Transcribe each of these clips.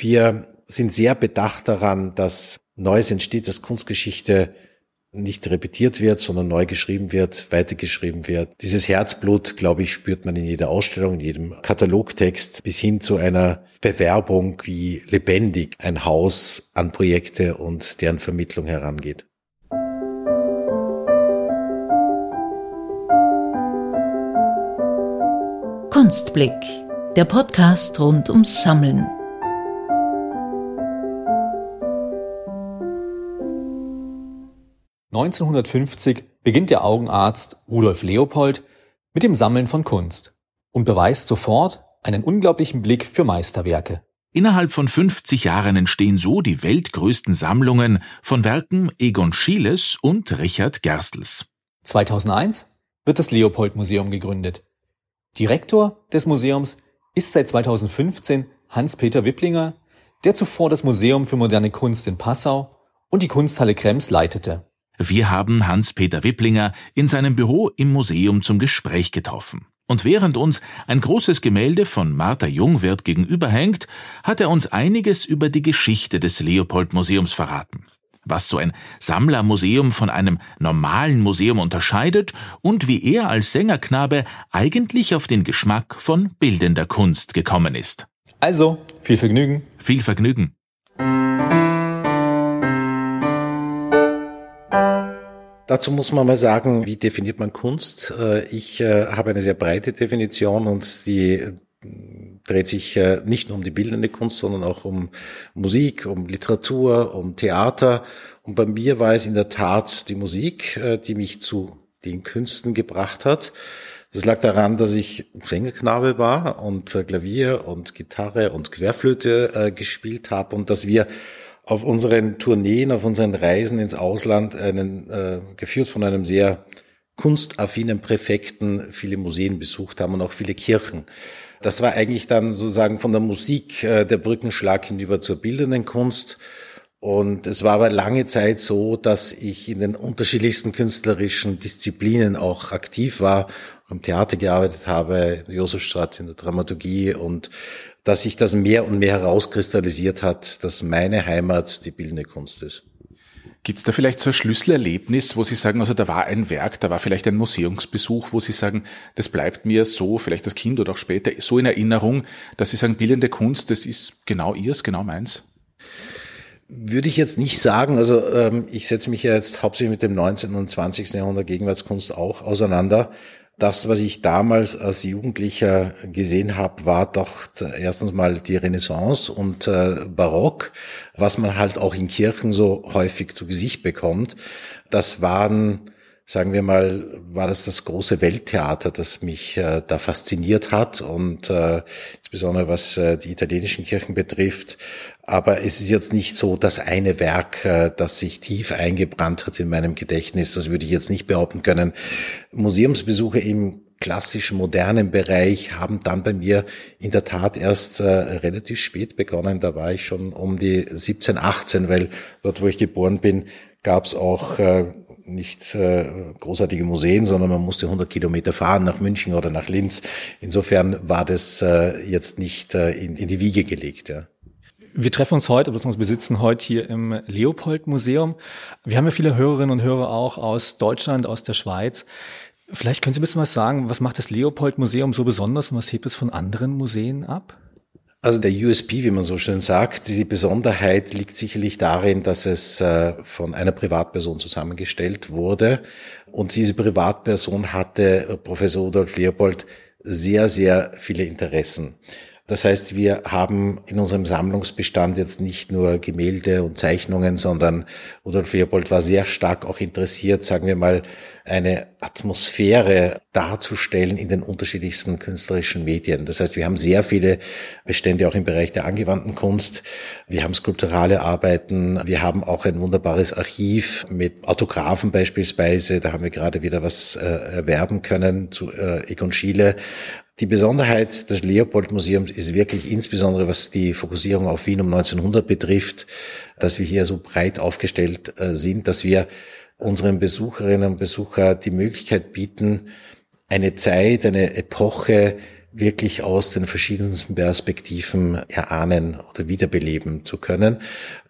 Wir sind sehr bedacht daran, dass Neues entsteht, dass Kunstgeschichte nicht repetiert wird, sondern neu geschrieben wird, weitergeschrieben wird. Dieses Herzblut, glaube ich, spürt man in jeder Ausstellung, in jedem Katalogtext bis hin zu einer Bewerbung, wie lebendig ein Haus an Projekte und deren Vermittlung herangeht. Kunstblick, der Podcast rund ums Sammeln. 1950 beginnt der Augenarzt Rudolf Leopold mit dem Sammeln von Kunst und beweist sofort einen unglaublichen Blick für Meisterwerke. Innerhalb von 50 Jahren entstehen so die weltgrößten Sammlungen von Werken Egon Schieles und Richard Gerstels. 2001 wird das Leopold Museum gegründet. Direktor des Museums ist seit 2015 Hans-Peter Wipplinger, der zuvor das Museum für moderne Kunst in Passau und die Kunsthalle Krems leitete. Wir haben Hans-Peter Wipplinger in seinem Büro im Museum zum Gespräch getroffen. Und während uns ein großes Gemälde von Martha Jungwirth gegenüberhängt, hat er uns einiges über die Geschichte des Leopold Museums verraten. Was so ein Sammlermuseum von einem normalen Museum unterscheidet und wie er als Sängerknabe eigentlich auf den Geschmack von bildender Kunst gekommen ist. Also, viel Vergnügen. Viel Vergnügen. Dazu muss man mal sagen, wie definiert man Kunst? Äh, ich äh, habe eine sehr breite Definition und die äh, dreht sich nicht nur um die bildende Kunst, sondern auch um Musik, um Literatur, um Theater. Und bei mir war es in der Tat die Musik, die mich zu den Künsten gebracht hat. Das lag daran, dass ich Sängerknabe war und Klavier und Gitarre und Querflöte gespielt habe und dass wir auf unseren Tourneen, auf unseren Reisen ins Ausland, einen, äh, geführt von einem sehr kunstaffinen Präfekten, viele Museen besucht haben und auch viele Kirchen. Das war eigentlich dann sozusagen von der Musik äh, der Brückenschlag hinüber zur bildenden Kunst. Und es war aber lange Zeit so, dass ich in den unterschiedlichsten künstlerischen Disziplinen auch aktiv war, auch im Theater gearbeitet habe, in der Josefstadt, in der Dramaturgie und dass sich das mehr und mehr herauskristallisiert hat, dass meine Heimat die bildende Kunst ist. Gibt es da vielleicht so ein Schlüsselerlebnis, wo Sie sagen, also da war ein Werk, da war vielleicht ein Museumsbesuch, wo Sie sagen, das bleibt mir so, vielleicht als Kind oder auch später, so in Erinnerung, dass Sie sagen, bildende Kunst, das ist genau Ihrs, genau meins? Würde ich jetzt nicht sagen. Also ähm, ich setze mich ja jetzt hauptsächlich mit dem 19. und 20. Jahrhundert Gegenwartskunst auch auseinander das, was ich damals als Jugendlicher gesehen habe, war doch erstens mal die Renaissance und äh, Barock, was man halt auch in Kirchen so häufig zu Gesicht bekommt. Das waren sagen wir mal, war das das große Welttheater, das mich äh, da fasziniert hat und äh, insbesondere was äh, die italienischen Kirchen betrifft. Aber es ist jetzt nicht so das eine Werk, äh, das sich tief eingebrannt hat in meinem Gedächtnis. Das würde ich jetzt nicht behaupten können. Museumsbesuche im klassischen modernen Bereich haben dann bei mir in der Tat erst äh, relativ spät begonnen. Da war ich schon um die 17, 18, weil dort, wo ich geboren bin, gab es auch äh, nicht äh, großartige Museen, sondern man musste 100 Kilometer fahren nach München oder nach Linz. Insofern war das äh, jetzt nicht äh, in, in die Wiege gelegt. Ja. Wir treffen uns heute, beziehungsweise wir sitzen heute hier im Leopold Museum. Wir haben ja viele Hörerinnen und Hörer auch aus Deutschland, aus der Schweiz. Vielleicht können Sie ein bisschen was sagen, was macht das Leopold Museum so besonders und was hebt es von anderen Museen ab? Also der USP, wie man so schön sagt, die Besonderheit liegt sicherlich darin, dass es äh, von einer Privatperson zusammengestellt wurde. Und diese Privatperson hatte Professor Rudolf Leopold sehr, sehr viele Interessen. Das heißt, wir haben in unserem Sammlungsbestand jetzt nicht nur Gemälde und Zeichnungen, sondern Rudolf Leopold war sehr stark auch interessiert, sagen wir mal, eine Atmosphäre darzustellen in den unterschiedlichsten künstlerischen Medien. Das heißt, wir haben sehr viele Bestände auch im Bereich der angewandten Kunst. Wir haben skulpturale Arbeiten. Wir haben auch ein wunderbares Archiv mit Autographen beispielsweise. Da haben wir gerade wieder was äh, erwerben können zu äh, Egon Schiele. Die Besonderheit des Leopold-Museums ist wirklich insbesondere, was die Fokussierung auf Wien um 1900 betrifft, dass wir hier so breit aufgestellt äh, sind, dass wir unseren Besucherinnen und Besuchern die Möglichkeit bieten, eine Zeit, eine Epoche wirklich aus den verschiedensten Perspektiven erahnen oder wiederbeleben zu können.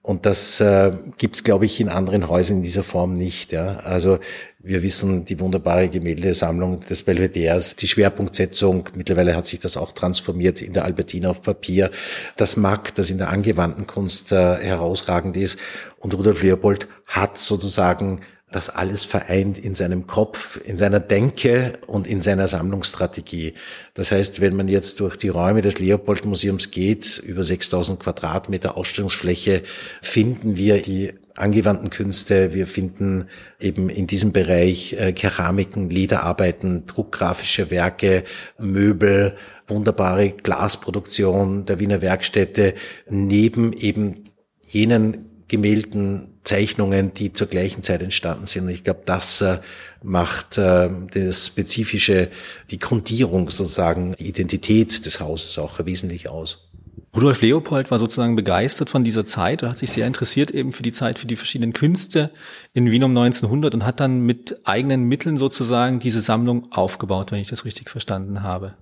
Und das äh, gibt es, glaube ich, in anderen Häusern in dieser Form nicht. Ja. Also wir wissen die wunderbare Gemäldesammlung des Belvederes, die Schwerpunktsetzung, mittlerweile hat sich das auch transformiert in der Albertina auf Papier, das Mack, das in der angewandten Kunst äh, herausragend ist. Und Rudolf Leopold hat sozusagen das alles vereint in seinem Kopf, in seiner Denke und in seiner Sammlungsstrategie. Das heißt, wenn man jetzt durch die Räume des Leopold Museums geht, über 6000 Quadratmeter Ausstellungsfläche, finden wir die angewandten Künste. Wir finden eben in diesem Bereich äh, Keramiken, Lederarbeiten, druckgrafische Werke, Möbel, wunderbare Glasproduktion der Wiener Werkstätte, neben eben jenen Gemälden, Zeichnungen, die zur gleichen Zeit entstanden sind. Und ich glaube, das äh, macht äh, das spezifische, die Grundierung sozusagen, die Identität des Hauses auch wesentlich aus. Rudolf Leopold war sozusagen begeistert von dieser Zeit und hat sich sehr interessiert eben für die Zeit, für die verschiedenen Künste in Wien um 1900 und hat dann mit eigenen Mitteln sozusagen diese Sammlung aufgebaut, wenn ich das richtig verstanden habe.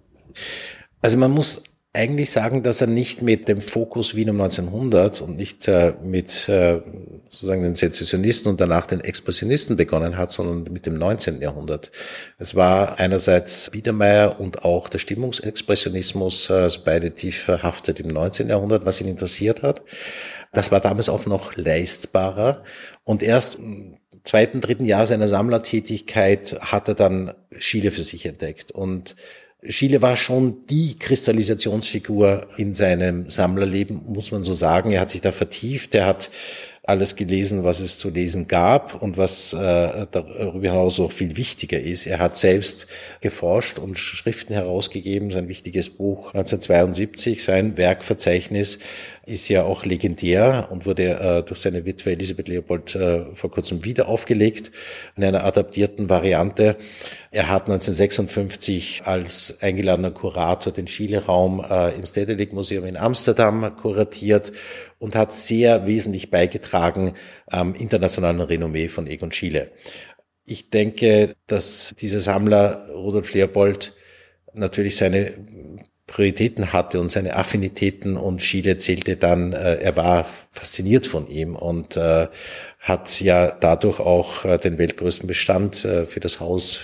Also man muss eigentlich sagen, dass er nicht mit dem Fokus Wien um 1900 und nicht äh, mit äh, sozusagen den Sezessionisten und danach den Expressionisten begonnen hat, sondern mit dem 19. Jahrhundert. Es war einerseits Biedermeier und auch der Stimmungsexpressionismus, also beide tief verhaftet im 19. Jahrhundert, was ihn interessiert hat. Das war damals auch noch leistbarer und erst im zweiten, dritten Jahr seiner Sammlertätigkeit hat er dann Schiele für sich entdeckt und Schiele war schon die Kristallisationsfigur in seinem Sammlerleben, muss man so sagen. Er hat sich da vertieft, er hat alles gelesen, was es zu lesen gab und was äh, darüber hinaus auch viel wichtiger ist. Er hat selbst geforscht und Schriften herausgegeben. Sein wichtiges Buch 1972, sein Werkverzeichnis ist ja auch legendär und wurde äh, durch seine Witwe Elisabeth Leopold äh, vor kurzem wieder aufgelegt in einer adaptierten Variante. Er hat 1956 als eingeladener Kurator den Chile-Raum äh, im Stedelijk Museum in Amsterdam kuratiert und hat sehr wesentlich beigetragen am internationalen Renommee von Egon Schiele. Ich denke, dass dieser Sammler Rudolf Leopold natürlich seine Prioritäten hatte und seine Affinitäten und Schiele zählte dann, äh, er war fasziniert von ihm und äh, hat ja dadurch auch äh, den weltgrößten Bestand äh, für das Haus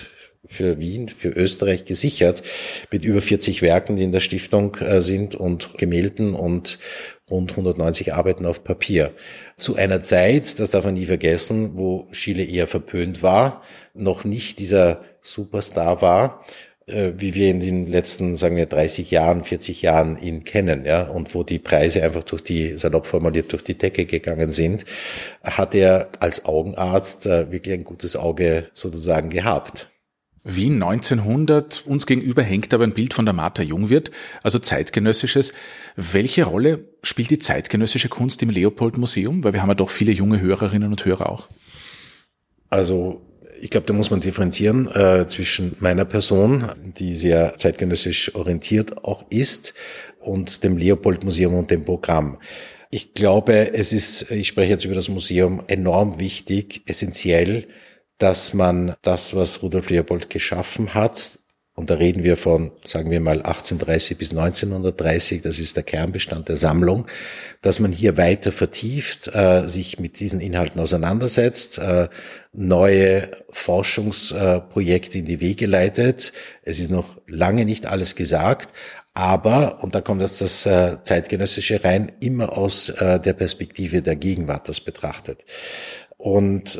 für Wien, für Österreich gesichert, mit über 40 Werken, die in der Stiftung äh, sind und Gemälden und rund 190 Arbeiten auf Papier. Zu einer Zeit, das darf man nie vergessen, wo Schiele eher verpönt war, noch nicht dieser Superstar war wie wir in den letzten, sagen wir, 30 Jahren, 40 Jahren ihn kennen, ja, und wo die Preise einfach durch die, salopp formuliert, durch die Decke gegangen sind, hat er als Augenarzt äh, wirklich ein gutes Auge sozusagen gehabt. Wien 1900, uns gegenüber hängt aber ein Bild von der Martha Jungwirth, also zeitgenössisches. Welche Rolle spielt die zeitgenössische Kunst im Leopold Museum? Weil wir haben ja doch viele junge Hörerinnen und Hörer auch. Also ich glaube, da muss man differenzieren äh, zwischen meiner Person, die sehr zeitgenössisch orientiert auch ist, und dem Leopold Museum und dem Programm. Ich glaube, es ist, ich spreche jetzt über das Museum, enorm wichtig, essentiell, dass man das, was Rudolf Leopold geschaffen hat, und da reden wir von, sagen wir mal, 1830 bis 1930, das ist der Kernbestand der Sammlung, dass man hier weiter vertieft, äh, sich mit diesen Inhalten auseinandersetzt, äh, neue Forschungsprojekte in die Wege leitet. Es ist noch lange nicht alles gesagt, aber, und da kommt jetzt das äh, zeitgenössische rein, immer aus äh, der Perspektive der Gegenwart das betrachtet. Und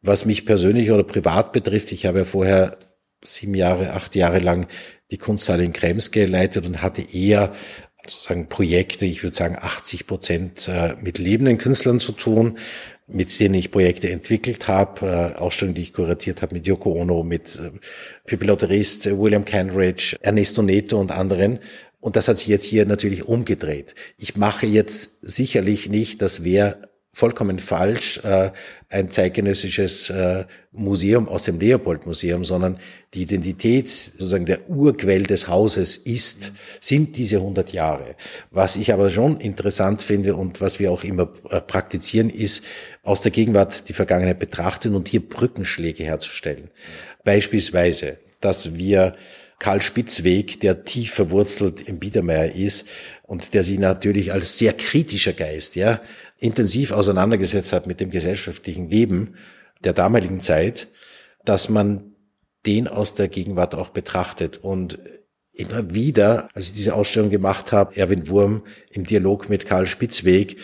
was mich persönlich oder privat betrifft, ich habe ja vorher sieben Jahre, acht Jahre lang die Kunsthalle in Krems geleitet und hatte eher sozusagen Projekte, ich würde sagen 80 Prozent äh, mit lebenden Künstlern zu tun, mit denen ich Projekte entwickelt habe, äh, Ausstellungen, die ich kuratiert habe mit Yoko Ono, mit äh, Pippi Lotterist, William Canridge, Ernesto Neto und anderen. Und das hat sich jetzt hier natürlich umgedreht. Ich mache jetzt sicherlich nicht, das wäre vollkommen falsch, äh, ein zeitgenössisches äh, Museum aus dem Leopold-Museum, sondern die Identität sozusagen der Urquell des Hauses ist, sind diese 100 Jahre. Was ich aber schon interessant finde und was wir auch immer äh, praktizieren, ist aus der Gegenwart die Vergangenheit betrachten und hier Brückenschläge herzustellen. Beispielsweise, dass wir Karl Spitzweg, der tief verwurzelt im Biedermeier ist und der sich natürlich als sehr kritischer Geist, ja, intensiv auseinandergesetzt hat mit dem gesellschaftlichen Leben der damaligen Zeit, dass man den aus der Gegenwart auch betrachtet und immer wieder, als ich diese Ausstellung gemacht habe, Erwin Wurm im Dialog mit Karl Spitzweg,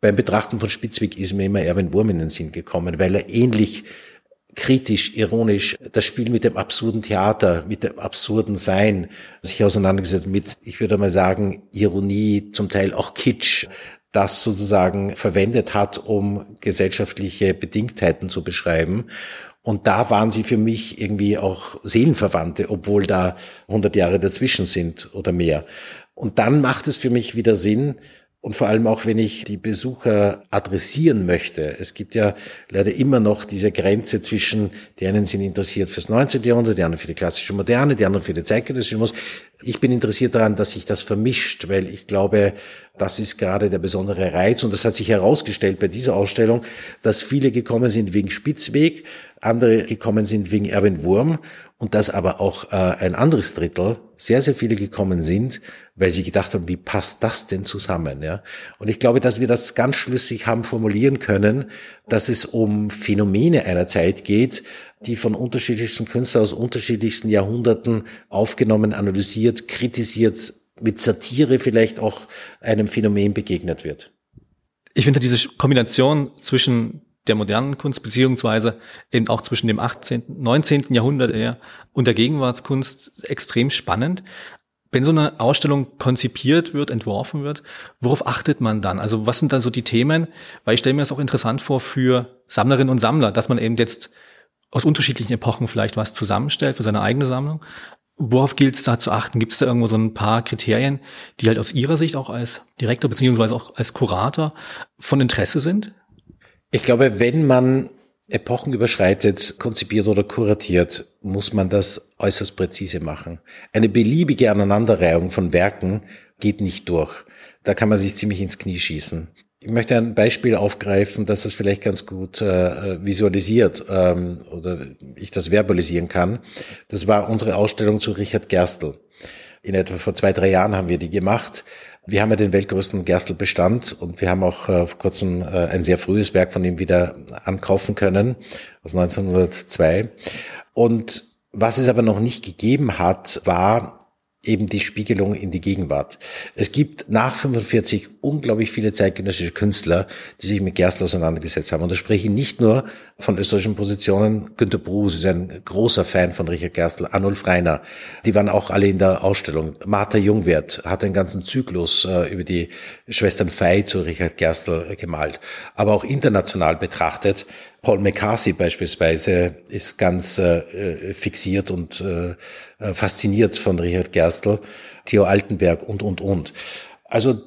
beim Betrachten von Spitzweg ist mir immer Erwin Wurm in den Sinn gekommen, weil er ähnlich kritisch, ironisch das Spiel mit dem absurden Theater, mit dem absurden Sein sich auseinandergesetzt mit, ich würde mal sagen, Ironie, zum Teil auch Kitsch, das sozusagen verwendet hat, um gesellschaftliche Bedingtheiten zu beschreiben. Und da waren sie für mich irgendwie auch Seelenverwandte, obwohl da 100 Jahre dazwischen sind oder mehr. Und dann macht es für mich wieder Sinn, und vor allem auch, wenn ich die Besucher adressieren möchte. Es gibt ja leider immer noch diese Grenze zwischen, die einen sind interessiert fürs 19. Jahrhundert, die anderen für die klassische Moderne, die anderen für die zeitgenössische Musik. Ich bin interessiert daran, dass sich das vermischt, weil ich glaube, das ist gerade der besondere Reiz. Und das hat sich herausgestellt bei dieser Ausstellung, dass viele gekommen sind wegen Spitzweg, andere gekommen sind wegen Erwin Wurm und dass aber auch äh, ein anderes Drittel, sehr, sehr viele gekommen sind, weil sie gedacht haben, wie passt das denn zusammen? Ja? Und ich glaube, dass wir das ganz schlüssig haben formulieren können, dass es um Phänomene einer Zeit geht, die von unterschiedlichsten Künstlern aus unterschiedlichsten Jahrhunderten aufgenommen, analysiert, kritisiert, mit Satire vielleicht auch einem Phänomen begegnet wird. Ich finde diese Kombination zwischen der modernen Kunst, beziehungsweise eben auch zwischen dem 18., 19. Jahrhundert eher und der Gegenwartskunst extrem spannend. Wenn so eine Ausstellung konzipiert wird, entworfen wird, worauf achtet man dann? Also was sind dann so die Themen? Weil ich stelle mir das auch interessant vor für Sammlerinnen und Sammler, dass man eben jetzt aus unterschiedlichen Epochen vielleicht was zusammenstellt für seine eigene Sammlung. Worauf gilt es da zu achten? Gibt es da irgendwo so ein paar Kriterien, die halt aus Ihrer Sicht auch als Direktor beziehungsweise auch als Kurator von Interesse sind? Ich glaube, wenn man Epochen überschreitet, konzipiert oder kuratiert, muss man das äußerst präzise machen. Eine beliebige Aneinanderreihung von Werken geht nicht durch. Da kann man sich ziemlich ins Knie schießen. Ich möchte ein Beispiel aufgreifen, dass das vielleicht ganz gut äh, visualisiert ähm, oder ich das verbalisieren kann. Das war unsere Ausstellung zu Richard Gerstl. In etwa vor zwei, drei Jahren haben wir die gemacht. Wir haben ja den weltgrößten Gerstl-Bestand und wir haben auch äh, vor kurzem äh, ein sehr frühes Werk von ihm wieder ankaufen können, aus 1902. Und was es aber noch nicht gegeben hat, war eben die Spiegelung in die Gegenwart. Es gibt nach 45 unglaublich viele zeitgenössische Künstler, die sich mit Gerstl auseinandergesetzt haben. Und da spreche ich nicht nur von österreichischen Positionen. Günter Bruce ist ein großer Fan von Richard Gerstl, Arnulf Reiner. Die waren auch alle in der Ausstellung. Martha Jungwert hat einen ganzen Zyklus äh, über die Schwestern Fey zu Richard Gerstl gemalt. Aber auch international betrachtet Paul McCarthy beispielsweise ist ganz äh, fixiert und äh, äh, fasziniert von Richard Gerstl, Theo Altenberg und, und, und. Also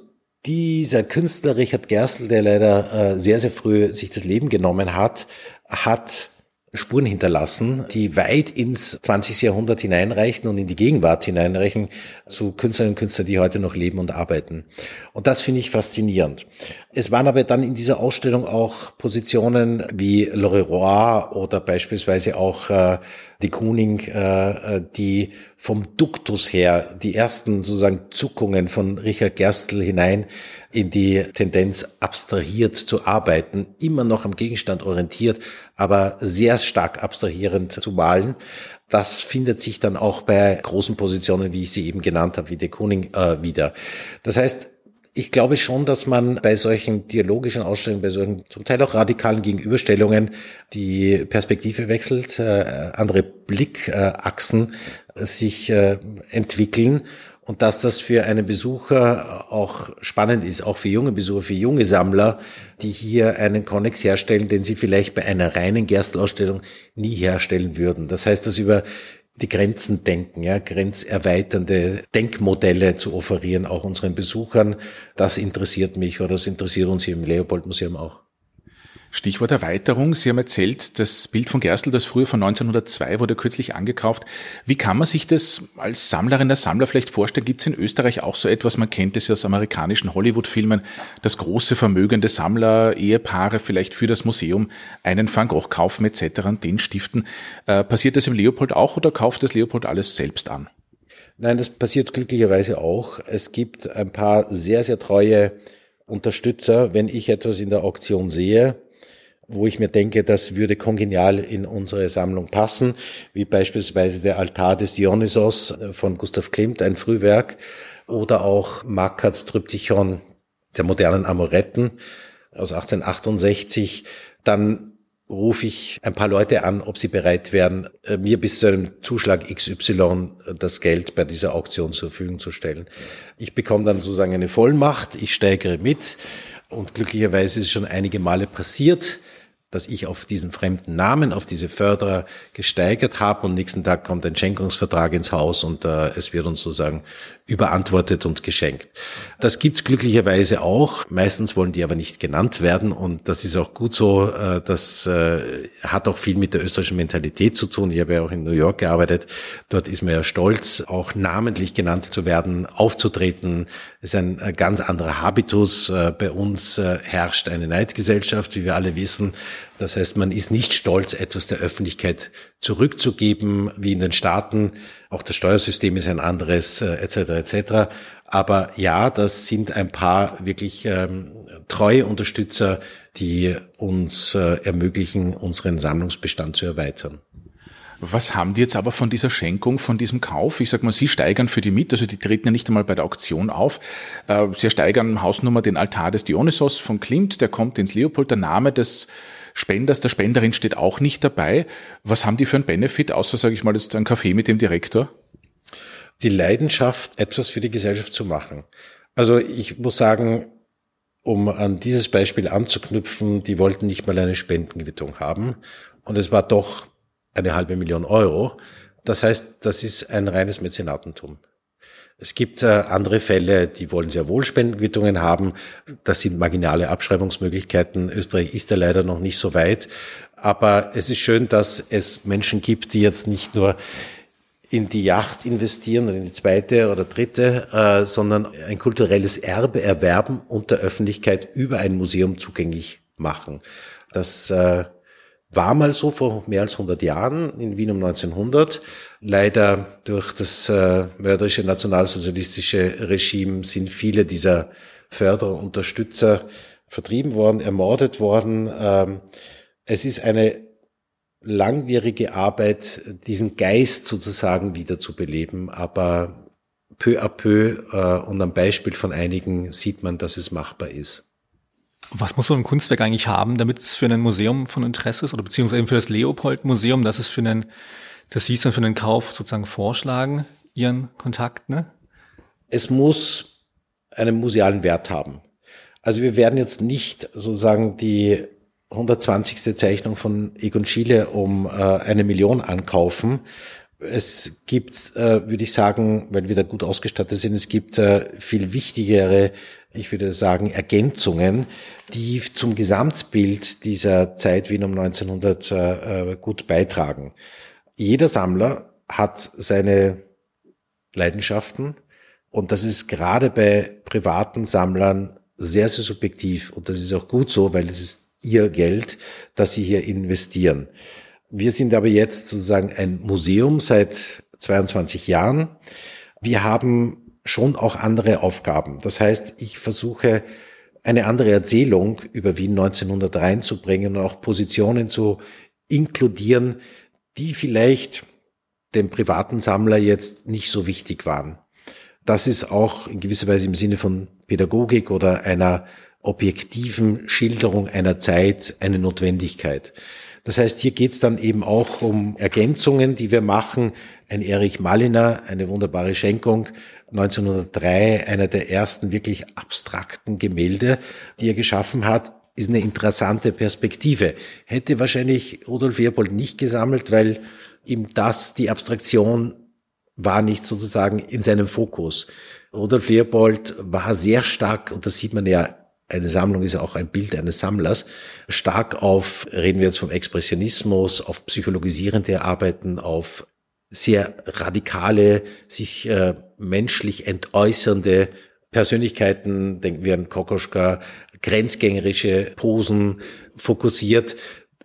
dieser Künstler Richard Gerstl, der leider äh, sehr, sehr früh sich das Leben genommen hat, hat Spuren hinterlassen, die weit ins 20. Jahrhundert hineinreichen und in die Gegenwart hineinreichen zu Künstlerinnen und Künstlern, die heute noch leben und arbeiten. Und das finde ich faszinierend. Es waren aber dann in dieser Ausstellung auch Positionen wie L'Oreroy oder beispielsweise auch äh, die Kuning, äh, äh, die vom Duktus her die ersten sozusagen Zuckungen von Richard Gerstl hinein in die Tendenz abstrahiert zu arbeiten, immer noch am Gegenstand orientiert, aber sehr stark abstrahierend zu malen. Das findet sich dann auch bei großen Positionen, wie ich sie eben genannt habe, wie de Kooning äh, wieder. Das heißt, ich glaube schon, dass man bei solchen dialogischen Ausstellungen, bei solchen zum Teil auch radikalen Gegenüberstellungen die Perspektive wechselt, äh, andere Blickachsen äh, sich äh, entwickeln und dass das für einen Besucher auch spannend ist, auch für junge Besucher, für junge Sammler, die hier einen Konnex herstellen, den sie vielleicht bei einer reinen Gerstelausstellung nie herstellen würden. Das heißt, dass über die Grenzen denken, ja, grenzerweiternde Denkmodelle zu offerieren, auch unseren Besuchern, das interessiert mich oder das interessiert uns hier im Leopold Museum auch. Stichwort Erweiterung. Sie haben erzählt, das Bild von Gerstl, das früher von 1902 wurde kürzlich angekauft. Wie kann man sich das als Sammlerin, der Sammler vielleicht vorstellen? Gibt es in Österreich auch so etwas? Man kennt es ja aus amerikanischen Hollywood-Filmen, dass große vermögende Sammler, Ehepaare vielleicht für das Museum einen Van Gogh kaufen etc. und den stiften. Äh, passiert das im Leopold auch oder kauft das Leopold alles selbst an? Nein, das passiert glücklicherweise auch. Es gibt ein paar sehr, sehr treue Unterstützer. Wenn ich etwas in der Auktion sehe, wo ich mir denke, das würde kongenial in unsere Sammlung passen, wie beispielsweise der Altar des Dionysos von Gustav Klimt, ein Frühwerk, oder auch Makats Tryptychon der modernen Amoretten aus 1868, dann rufe ich ein paar Leute an, ob sie bereit wären, äh, mir bis zu einem Zuschlag XY das Geld bei dieser Auktion zur Verfügung zu stellen. Ich bekomme dann sozusagen eine Vollmacht, ich steigere mit und glücklicherweise ist es schon einige Male passiert, dass ich auf diesen fremden Namen, auf diese Förderer gesteigert habe und nächsten Tag kommt ein Schenkungsvertrag ins Haus und äh, es wird uns sozusagen überantwortet und geschenkt. Das gibt's glücklicherweise auch. Meistens wollen die aber nicht genannt werden und das ist auch gut so. Äh, das äh, hat auch viel mit der österreichischen Mentalität zu tun. Ich habe ja auch in New York gearbeitet. Dort ist man ja stolz, auch namentlich genannt zu werden, aufzutreten. Das ist ein äh, ganz anderer Habitus. Äh, bei uns äh, herrscht eine Neidgesellschaft, wie wir alle wissen. Das heißt, man ist nicht stolz, etwas der Öffentlichkeit zurückzugeben, wie in den Staaten. Auch das Steuersystem ist ein anderes, äh, etc. etc. Aber ja, das sind ein paar wirklich ähm, treue Unterstützer, die uns äh, ermöglichen, unseren Sammlungsbestand zu erweitern. Was haben die jetzt aber von dieser Schenkung, von diesem Kauf? Ich sag mal, Sie steigern für die mit, also die treten ja nicht einmal bei der Auktion auf. Äh, Sie steigern Hausnummer den Altar des Dionysos von Klimt, der kommt ins Leopold, der Name des Spenders, der Spenderin steht auch nicht dabei. Was haben die für einen Benefit, außer, sage ich mal, jetzt ein Kaffee mit dem Direktor? Die Leidenschaft, etwas für die Gesellschaft zu machen. Also ich muss sagen, um an dieses Beispiel anzuknüpfen, die wollten nicht mal eine Spendenquittung haben. Und es war doch eine halbe Million Euro. Das heißt, das ist ein reines Mäzenatentum. Es gibt äh, andere Fälle, die wollen sehr wohl Spendenquittungen haben. Das sind marginale Abschreibungsmöglichkeiten. Österreich ist da leider noch nicht so weit. Aber es ist schön, dass es Menschen gibt, die jetzt nicht nur in die Yacht investieren oder in die zweite oder dritte, äh, sondern ein kulturelles Erbe erwerben und der Öffentlichkeit über ein Museum zugänglich machen. Das äh, war mal so vor mehr als 100 Jahren in Wien um 1900. Leider durch das äh, mörderische nationalsozialistische Regime sind viele dieser Förderer, Unterstützer vertrieben worden, ermordet worden. Ähm, es ist eine langwierige Arbeit, diesen Geist sozusagen wieder zu beleben, aber peu à peu äh, und am Beispiel von einigen sieht man, dass es machbar ist. Was muss so ein Kunstwerk eigentlich haben, damit es für ein Museum von Interesse ist oder beziehungsweise für das Leopold-Museum, dass es für einen, dass Sie es dann für einen Kauf sozusagen vorschlagen, Ihren Kontakt, ne? Es muss einen musealen Wert haben. Also wir werden jetzt nicht sozusagen die 120. Zeichnung von Egon Schiele um äh, eine Million ankaufen. Es gibt, äh, würde ich sagen, weil wir da gut ausgestattet sind, es gibt äh, viel wichtigere ich würde sagen, Ergänzungen, die zum Gesamtbild dieser Zeit Wien um 1900 äh, gut beitragen. Jeder Sammler hat seine Leidenschaften und das ist gerade bei privaten Sammlern sehr, sehr subjektiv und das ist auch gut so, weil es ist ihr Geld, das sie hier investieren. Wir sind aber jetzt sozusagen ein Museum seit 22 Jahren. Wir haben schon auch andere Aufgaben. Das heißt, ich versuche eine andere Erzählung über Wien 1900 reinzubringen und auch Positionen zu inkludieren, die vielleicht dem privaten Sammler jetzt nicht so wichtig waren. Das ist auch in gewisser Weise im Sinne von Pädagogik oder einer objektiven Schilderung einer Zeit eine Notwendigkeit. Das heißt, hier geht es dann eben auch um Ergänzungen, die wir machen. Ein Erich Maliner, eine wunderbare Schenkung, 1903 einer der ersten wirklich abstrakten Gemälde, die er geschaffen hat, ist eine interessante Perspektive. Hätte wahrscheinlich Rudolf Leopold nicht gesammelt, weil ihm das, die Abstraktion war nicht sozusagen in seinem Fokus. Rudolf Leopold war sehr stark, und das sieht man ja eine Sammlung ist auch ein Bild eines Sammlers, stark auf, reden wir jetzt vom Expressionismus, auf psychologisierende Arbeiten, auf sehr radikale, sich äh, menschlich entäußernde Persönlichkeiten, denken wir an Kokoschka, grenzgängerische Posen fokussiert.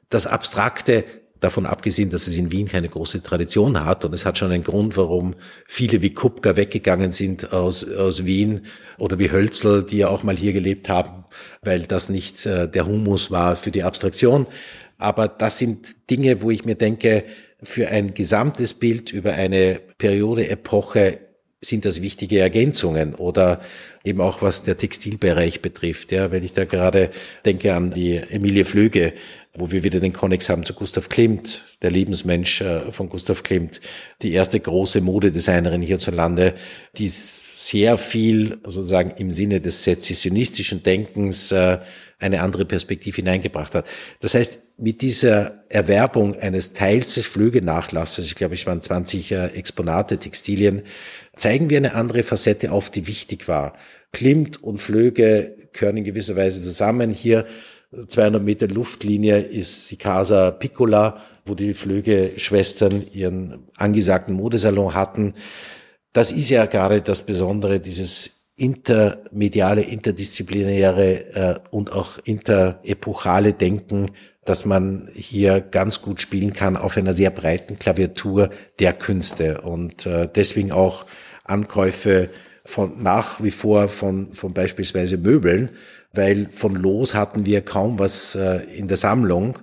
Das Abstrakte davon abgesehen, dass es in Wien keine große Tradition hat. Und es hat schon einen Grund, warum viele wie Kupka weggegangen sind aus, aus Wien oder wie Hölzel, die ja auch mal hier gelebt haben, weil das nicht äh, der Humus war für die Abstraktion. Aber das sind Dinge, wo ich mir denke, für ein gesamtes Bild über eine Periode, Epoche sind das wichtige Ergänzungen oder eben auch was der Textilbereich betrifft. Ja, wenn ich da gerade denke an die Emilie Flöge, wo wir wieder den Konnex haben zu Gustav Klimt, der Lebensmensch äh, von Gustav Klimt, die erste große Modedesignerin hierzulande, die sehr viel sozusagen im Sinne des sezessionistischen Denkens äh, eine andere Perspektive hineingebracht hat. Das heißt, mit dieser Erwerbung eines Teils des Flögenachlasses, ich glaube, es waren 20 äh, Exponate, Textilien, zeigen wir eine andere Facette auf, die wichtig war. Klimt und Flöge gehören in gewisser Weise zusammen. Hier 200 Meter Luftlinie ist die Casa Piccola, wo die Flöge-Schwestern ihren angesagten Modesalon hatten. Das ist ja gerade das Besondere, dieses intermediale, interdisziplinäre äh, und auch interepochale Denken, dass man hier ganz gut spielen kann auf einer sehr breiten Klaviatur der Künste und äh, deswegen auch Ankäufe von nach wie vor von, von beispielsweise Möbeln, weil von Los hatten wir kaum was äh, in der Sammlung.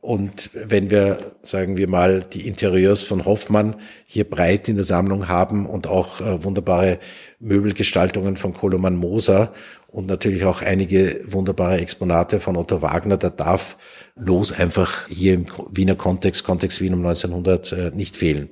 Und wenn wir, sagen wir mal, die Interieurs von Hoffmann hier breit in der Sammlung haben und auch äh, wunderbare Möbelgestaltungen von Koloman Moser und natürlich auch einige wunderbare Exponate von Otto Wagner, da darf Los einfach hier im Wiener Kontext, Kontext Wien um 1900 äh, nicht fehlen.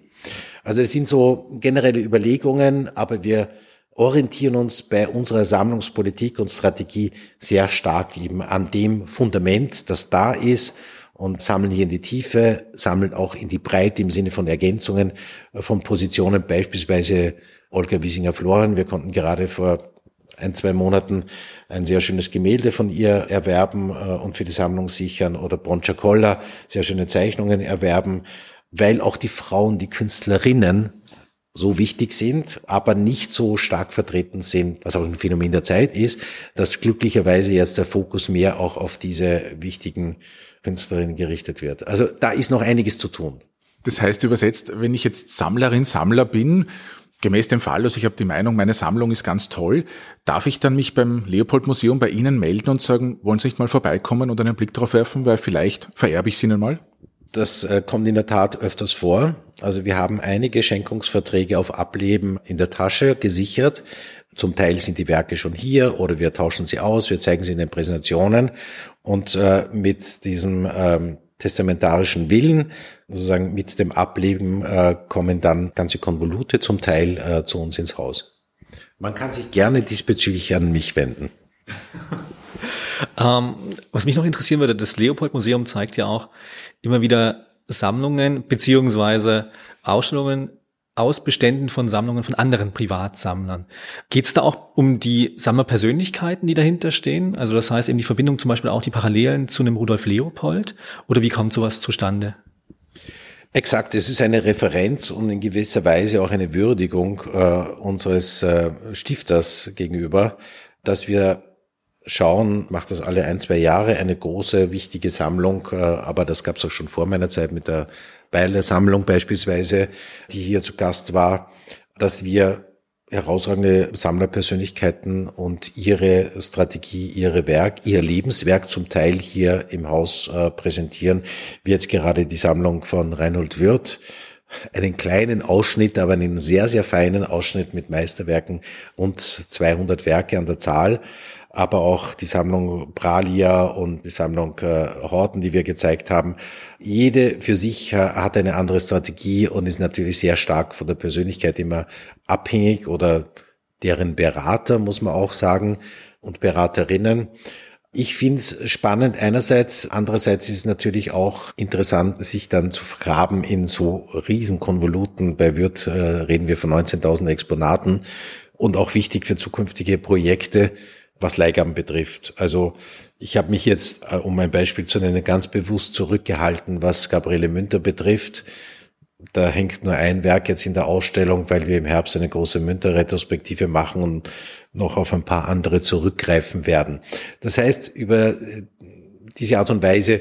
Also es sind so generelle Überlegungen, aber wir orientieren uns bei unserer Sammlungspolitik und Strategie sehr stark eben an dem Fundament, das da ist und sammeln hier in die Tiefe, sammeln auch in die Breite im Sinne von Ergänzungen von Positionen, beispielsweise Olga Wiesinger-Floren. Wir konnten gerade vor ein, zwei Monaten ein sehr schönes Gemälde von ihr erwerben äh, und für die Sammlung sichern oder Broncha Colla, sehr schöne Zeichnungen erwerben, weil auch die Frauen, die Künstlerinnen so wichtig sind, aber nicht so stark vertreten sind, was auch ein Phänomen der Zeit ist, dass glücklicherweise jetzt der Fokus mehr auch auf diese wichtigen Künstlerinnen gerichtet wird. Also da ist noch einiges zu tun. Das heißt übersetzt, wenn ich jetzt Sammlerin, Sammler bin, gemäß dem Fall, also ich habe die Meinung, meine Sammlung ist ganz toll, darf ich dann mich beim Leopold Museum bei Ihnen melden und sagen, wollen Sie nicht mal vorbeikommen und einen Blick drauf werfen, weil vielleicht vererbe ich es Ihnen mal? Das äh, kommt in der Tat öfters vor. Also wir haben einige Schenkungsverträge auf Ableben in der Tasche gesichert. Zum Teil sind die Werke schon hier oder wir tauschen sie aus, wir zeigen sie in den Präsentationen und äh, mit diesem ähm, testamentarischen Willen, sozusagen mit dem Ableben, äh, kommen dann ganze Konvolute zum Teil äh, zu uns ins Haus. Man kann sich gerne diesbezüglich an mich wenden. ähm, was mich noch interessieren würde, das Leopold Museum zeigt ja auch immer wieder Sammlungen beziehungsweise Ausstellungen aus Beständen von Sammlungen von anderen Privatsammlern. Geht es da auch um die Sammlerpersönlichkeiten, die dahinter stehen? Also das heißt eben die Verbindung zum Beispiel auch die Parallelen zu einem Rudolf Leopold? Oder wie kommt sowas zustande? Exakt, es ist eine Referenz und in gewisser Weise auch eine Würdigung äh, unseres äh, Stifters gegenüber, dass wir schauen, macht das alle ein, zwei Jahre, eine große, wichtige Sammlung, äh, aber das gab es auch schon vor meiner Zeit mit der Beiler Sammlung beispielsweise, die hier zu Gast war, dass wir herausragende Sammlerpersönlichkeiten und ihre Strategie, ihre Werk, ihr Lebenswerk zum Teil hier im Haus äh, präsentieren, wie jetzt gerade die Sammlung von Reinhold Wirth, einen kleinen Ausschnitt, aber einen sehr, sehr feinen Ausschnitt mit Meisterwerken und 200 Werke an der Zahl aber auch die Sammlung Bralia und die Sammlung äh, Horten, die wir gezeigt haben. Jede für sich äh, hat eine andere Strategie und ist natürlich sehr stark von der Persönlichkeit immer abhängig oder deren Berater, muss man auch sagen, und Beraterinnen. Ich finde es spannend einerseits, andererseits ist es natürlich auch interessant, sich dann zu vergraben in so Riesenkonvoluten. Bei Würth äh, reden wir von 19.000 Exponaten und auch wichtig für zukünftige Projekte, was Leihgaben betrifft. Also ich habe mich jetzt, äh, um ein Beispiel zu nennen, ganz bewusst zurückgehalten, was Gabriele Münter betrifft. Da hängt nur ein Werk jetzt in der Ausstellung, weil wir im Herbst eine große Münter-Retrospektive machen und noch auf ein paar andere zurückgreifen werden. Das heißt, über äh, diese Art und Weise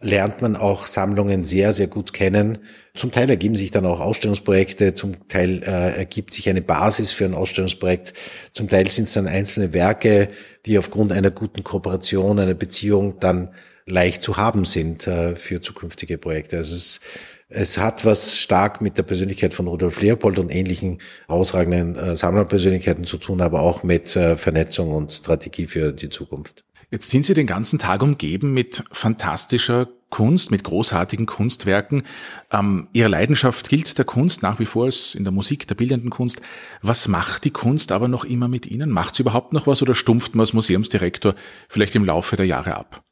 lernt man auch Sammlungen sehr, sehr gut kennen. Zum Teil ergeben sich dann auch Ausstellungsprojekte, zum Teil äh, ergibt sich eine Basis für ein Ausstellungsprojekt, zum Teil sind es dann einzelne Werke, die aufgrund einer guten Kooperation, einer Beziehung dann leicht zu haben sind äh, für zukünftige Projekte. Also es, es hat was stark mit der Persönlichkeit von Rudolf Leopold und ähnlichen herausragenden äh, Sammlerpersönlichkeiten zu tun, aber auch mit äh, Vernetzung und Strategie für die Zukunft. Jetzt sind Sie den ganzen Tag umgeben mit fantastischer Kunst, mit großartigen Kunstwerken. Ähm, Ihre Leidenschaft gilt der Kunst nach wie vor als in der Musik, der bildenden Kunst. Was macht die Kunst aber noch immer mit Ihnen? Macht sie überhaupt noch was oder stumpft man als Museumsdirektor vielleicht im Laufe der Jahre ab?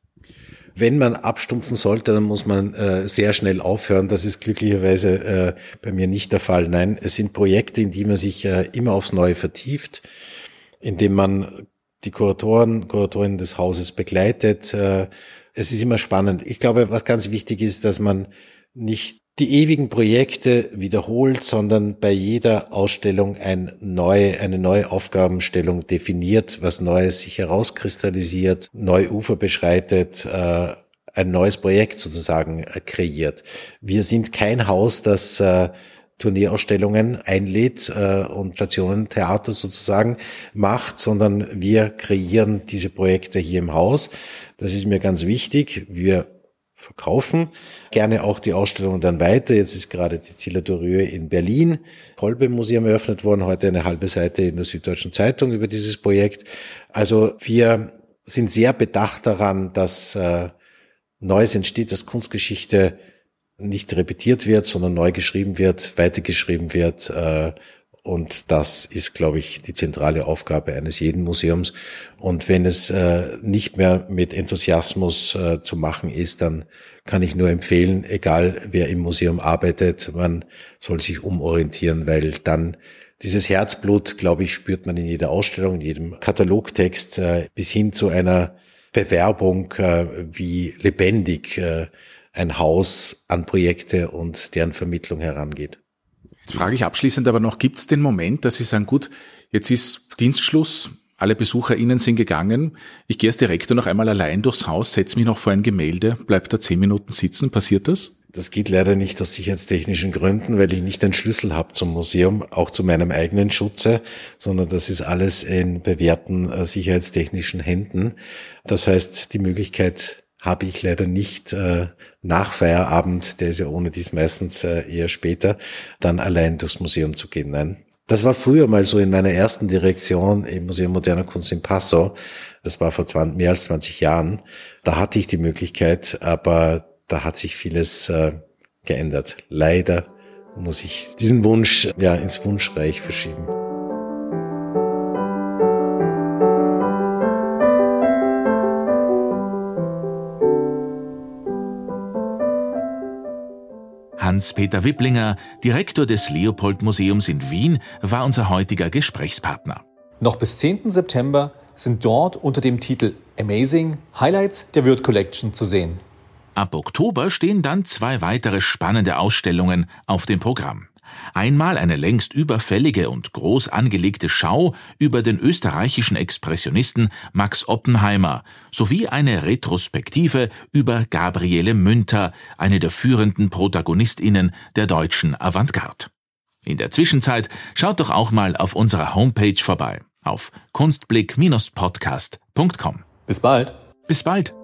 Wenn man abstumpfen sollte, dann muss man äh, sehr schnell aufhören. Das ist glücklicherweise äh, bei mir nicht der Fall. Nein, es sind Projekte, in die man sich äh, immer aufs Neue vertieft, indem man die Kuratoren, Kuratorinnen des Hauses begleitet. Äh, es ist immer spannend. Ich glaube, was ganz wichtig ist, dass man nicht die ewigen Projekte wiederholt, sondern bei jeder Ausstellung ein neue, eine neue Aufgabenstellung definiert, was Neues sich herauskristallisiert, neue Ufer beschreitet, äh, ein neues Projekt sozusagen äh, kreiert. Wir sind kein Haus, das Turnierausstellungen einlädt äh, und Stationentheater sozusagen macht, sondern wir kreieren diese Projekte hier im Haus. Das ist mir ganz wichtig. Wir verkaufen gerne auch die Ausstellung dann weiter. Jetzt ist gerade die Tilla Dorieux in Berlin, Kolbe Museum eröffnet worden, heute eine halbe Seite in der Süddeutschen Zeitung über dieses Projekt. Also wir sind sehr bedacht daran, dass äh, Neues entsteht, dass Kunstgeschichte nicht repetiert wird, sondern neu geschrieben wird, weitergeschrieben wird. Äh, und das ist, glaube ich, die zentrale Aufgabe eines jeden Museums. Und wenn es äh, nicht mehr mit Enthusiasmus äh, zu machen ist, dann kann ich nur empfehlen, egal wer im Museum arbeitet, man soll sich umorientieren, weil dann dieses Herzblut, glaube ich, spürt man in jeder Ausstellung, in jedem Katalogtext bis hin zu einer Bewerbung, wie lebendig ein Haus an Projekte und deren Vermittlung herangeht. Jetzt frage ich abschließend aber noch, gibt es den Moment, dass Sie sagen, gut, jetzt ist Dienstschluss, alle BesucherInnen sind gegangen, ich gehe als Direktor noch einmal allein durchs Haus, setze mich noch vor ein Gemälde, bleib da zehn Minuten sitzen, passiert das? Das geht leider nicht aus sicherheitstechnischen Gründen, weil ich nicht den Schlüssel habe zum Museum, auch zu meinem eigenen Schutze, sondern das ist alles in bewährten äh, sicherheitstechnischen Händen. Das heißt, die Möglichkeit habe ich leider nicht äh, nach Feierabend, der ist ja ohne dies meistens äh, eher später, dann allein durchs Museum zu gehen. Nein. Das war früher mal so in meiner ersten Direktion im Museum Moderner Kunst in Passau. Das war vor 20, mehr als 20 Jahren. Da hatte ich die Möglichkeit, aber da hat sich vieles äh, geändert. Leider muss ich diesen Wunsch ja ins Wunschreich verschieben. Hans-Peter Wipplinger, Direktor des Leopold-Museums in Wien, war unser heutiger Gesprächspartner. Noch bis 10. September sind dort unter dem Titel Amazing Highlights der Wirt Collection zu sehen. Ab Oktober stehen dann zwei weitere spannende Ausstellungen auf dem Programm. Einmal eine längst überfällige und groß angelegte Schau über den österreichischen Expressionisten Max Oppenheimer sowie eine Retrospektive über Gabriele Münter, eine der führenden Protagonistinnen der deutschen Avantgarde. In der Zwischenzeit schaut doch auch mal auf unserer Homepage vorbei auf kunstblick-podcast.com. Bis bald. Bis bald.